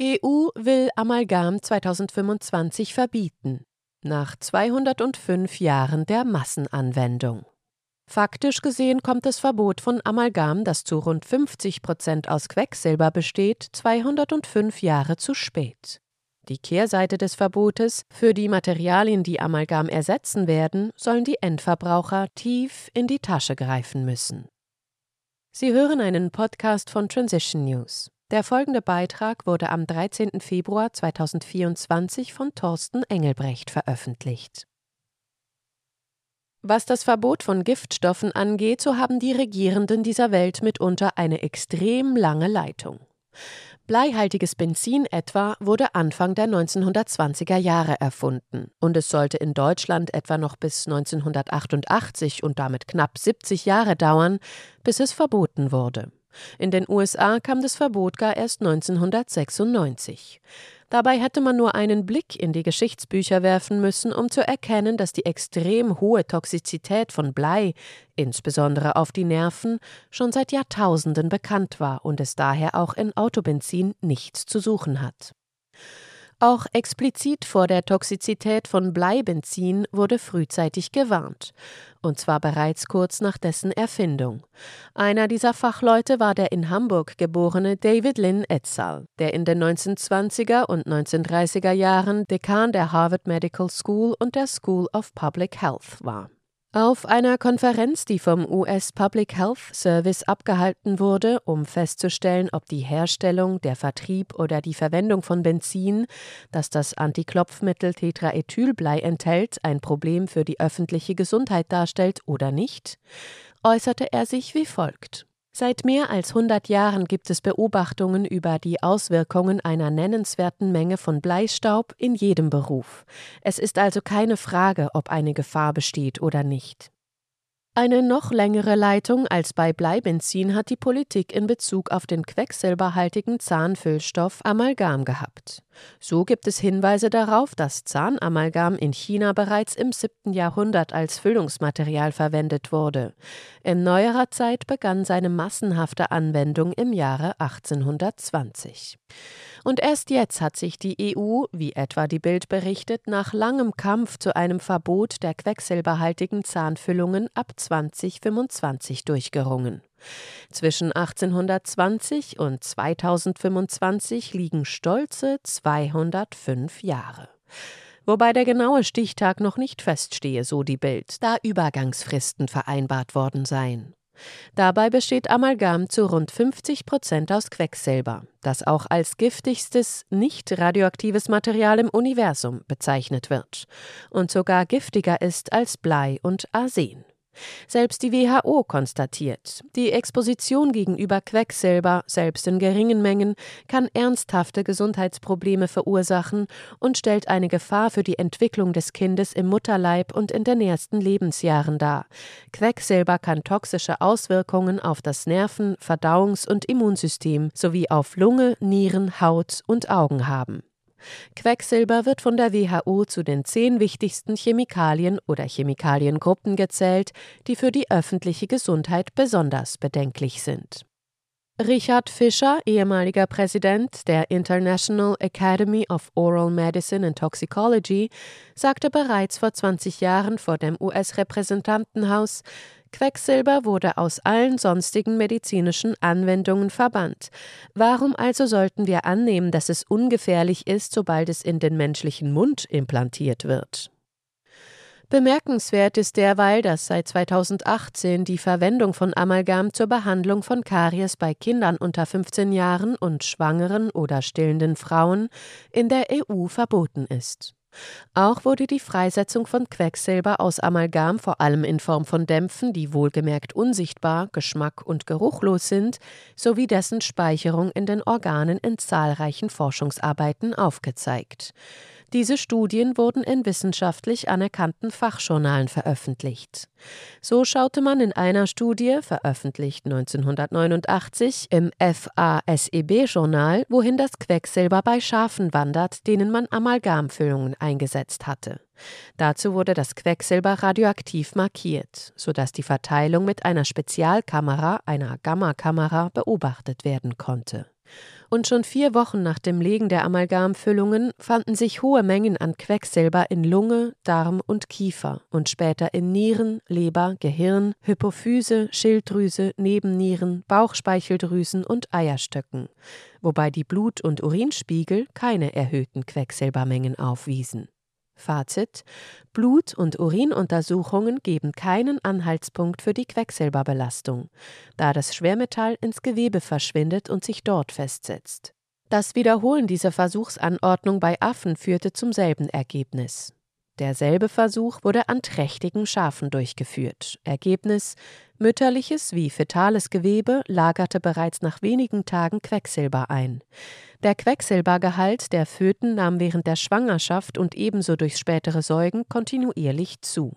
EU will Amalgam 2025 verbieten, nach 205 Jahren der Massenanwendung. Faktisch gesehen kommt das Verbot von Amalgam, das zu rund 50 Prozent aus Quecksilber besteht, 205 Jahre zu spät. Die Kehrseite des Verbotes, für die Materialien, die Amalgam ersetzen werden, sollen die Endverbraucher tief in die Tasche greifen müssen. Sie hören einen Podcast von Transition News. Der folgende Beitrag wurde am 13. Februar 2024 von Thorsten Engelbrecht veröffentlicht. Was das Verbot von Giftstoffen angeht, so haben die Regierenden dieser Welt mitunter eine extrem lange Leitung. Bleihaltiges Benzin etwa wurde Anfang der 1920er Jahre erfunden und es sollte in Deutschland etwa noch bis 1988 und damit knapp 70 Jahre dauern, bis es verboten wurde. In den USA kam das Verbot gar erst 1996. Dabei hätte man nur einen Blick in die Geschichtsbücher werfen müssen, um zu erkennen, dass die extrem hohe Toxizität von Blei, insbesondere auf die Nerven, schon seit Jahrtausenden bekannt war und es daher auch in Autobenzin nichts zu suchen hat. Auch explizit vor der Toxizität von Bleibenzin wurde frühzeitig gewarnt, und zwar bereits kurz nach dessen Erfindung. Einer dieser Fachleute war der in Hamburg geborene David Lynn Etzal, der in den 1920er und 1930er Jahren Dekan der Harvard Medical School und der School of Public Health war. Auf einer Konferenz, die vom US Public Health Service abgehalten wurde, um festzustellen, ob die Herstellung, der Vertrieb oder die Verwendung von Benzin, das das Antiklopfmittel Tetraethylblei enthält, ein Problem für die öffentliche Gesundheit darstellt oder nicht, äußerte er sich wie folgt. Seit mehr als 100 Jahren gibt es Beobachtungen über die Auswirkungen einer nennenswerten Menge von Bleistaub in jedem Beruf. Es ist also keine Frage, ob eine Gefahr besteht oder nicht. Eine noch längere Leitung als bei Bleibenzin hat die Politik in Bezug auf den quecksilberhaltigen Zahnfüllstoff Amalgam gehabt. So gibt es Hinweise darauf, dass Zahnamalgam in China bereits im 7. Jahrhundert als Füllungsmaterial verwendet wurde. In neuerer Zeit begann seine massenhafte Anwendung im Jahre 1820. Und erst jetzt hat sich die EU, wie etwa die Bild berichtet, nach langem Kampf zu einem Verbot der quecksilberhaltigen Zahnfüllungen ab 2025 durchgerungen. Zwischen 1820 und 2025 liegen stolze 205 Jahre. Wobei der genaue Stichtag noch nicht feststehe, so die Bild, da Übergangsfristen vereinbart worden seien. Dabei besteht Amalgam zu rund 50 Prozent aus Quecksilber, das auch als giftigstes nicht radioaktives Material im Universum bezeichnet wird und sogar giftiger ist als Blei und Arsen. Selbst die WHO konstatiert, die Exposition gegenüber Quecksilber, selbst in geringen Mengen, kann ernsthafte Gesundheitsprobleme verursachen und stellt eine Gefahr für die Entwicklung des Kindes im Mutterleib und in den ersten Lebensjahren dar. Quecksilber kann toxische Auswirkungen auf das Nerven-, Verdauungs- und Immunsystem sowie auf Lunge, Nieren, Haut und Augen haben. Quecksilber wird von der WHO zu den zehn wichtigsten Chemikalien oder Chemikaliengruppen gezählt, die für die öffentliche Gesundheit besonders bedenklich sind. Richard Fischer, ehemaliger Präsident der International Academy of Oral Medicine and Toxicology, sagte bereits vor 20 Jahren vor dem US-Repräsentantenhaus, Quecksilber wurde aus allen sonstigen medizinischen Anwendungen verbannt. Warum also sollten wir annehmen, dass es ungefährlich ist, sobald es in den menschlichen Mund implantiert wird? Bemerkenswert ist derweil, dass seit 2018 die Verwendung von Amalgam zur Behandlung von Karies bei Kindern unter 15 Jahren und schwangeren oder stillenden Frauen in der EU verboten ist. Auch wurde die Freisetzung von Quecksilber aus Amalgam vor allem in Form von Dämpfen, die wohlgemerkt unsichtbar, geschmack- und geruchlos sind, sowie dessen Speicherung in den Organen in zahlreichen Forschungsarbeiten aufgezeigt. Diese Studien wurden in wissenschaftlich anerkannten Fachjournalen veröffentlicht. So schaute man in einer Studie, veröffentlicht 1989 im FASEB-Journal, wohin das Quecksilber bei Schafen wandert, denen man Amalgamfüllungen eingesetzt hatte. Dazu wurde das Quecksilber radioaktiv markiert, sodass die Verteilung mit einer Spezialkamera, einer Gammakamera, beobachtet werden konnte. Und schon vier Wochen nach dem Legen der Amalgamfüllungen fanden sich hohe Mengen an Quecksilber in Lunge, Darm und Kiefer und später in Nieren, Leber, Gehirn, Hypophyse, Schilddrüse, Nebennieren, Bauchspeicheldrüsen und Eierstöcken, wobei die Blut- und Urinspiegel keine erhöhten Quecksilbermengen aufwiesen. Fazit: Blut- und Urinuntersuchungen geben keinen Anhaltspunkt für die Quecksilberbelastung, da das Schwermetall ins Gewebe verschwindet und sich dort festsetzt. Das Wiederholen dieser Versuchsanordnung bei Affen führte zum selben Ergebnis. Derselbe Versuch wurde an trächtigen Schafen durchgeführt. Ergebnis: Mütterliches wie fetales Gewebe lagerte bereits nach wenigen Tagen Quecksilber ein. Der Quecksilbergehalt der Föten nahm während der Schwangerschaft und ebenso durch spätere Säugen kontinuierlich zu.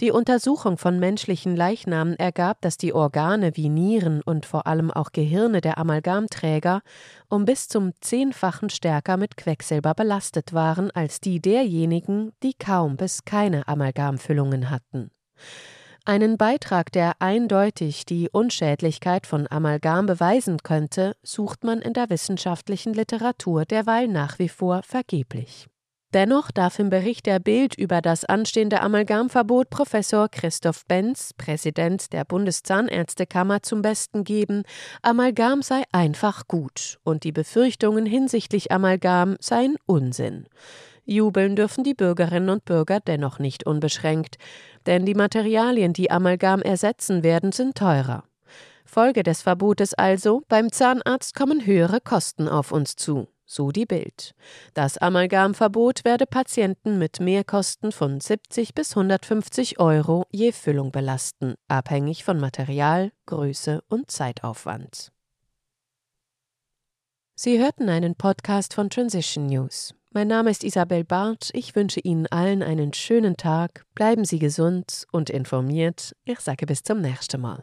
Die Untersuchung von menschlichen Leichnamen ergab, dass die Organe wie Nieren und vor allem auch Gehirne der Amalgamträger um bis zum Zehnfachen stärker mit Quecksilber belastet waren als die derjenigen, die kaum bis keine Amalgamfüllungen hatten. Einen Beitrag, der eindeutig die Unschädlichkeit von Amalgam beweisen könnte, sucht man in der wissenschaftlichen Literatur derweil nach wie vor vergeblich. Dennoch darf im Bericht der Bild über das anstehende Amalgamverbot Professor Christoph Benz, Präsident der Bundeszahnärztekammer, zum Besten geben, Amalgam sei einfach gut und die Befürchtungen hinsichtlich Amalgam seien Unsinn. Jubeln dürfen die Bürgerinnen und Bürger dennoch nicht unbeschränkt, denn die Materialien, die Amalgam ersetzen werden, sind teurer. Folge des Verbotes also, beim Zahnarzt kommen höhere Kosten auf uns zu, so die Bild. Das Amalgamverbot werde Patienten mit Mehrkosten von 70 bis 150 Euro je Füllung belasten, abhängig von Material, Größe und Zeitaufwand. Sie hörten einen Podcast von Transition News. Mein Name ist Isabel Barth. Ich wünsche Ihnen allen einen schönen Tag. Bleiben Sie gesund und informiert. Ich sage bis zum nächsten Mal.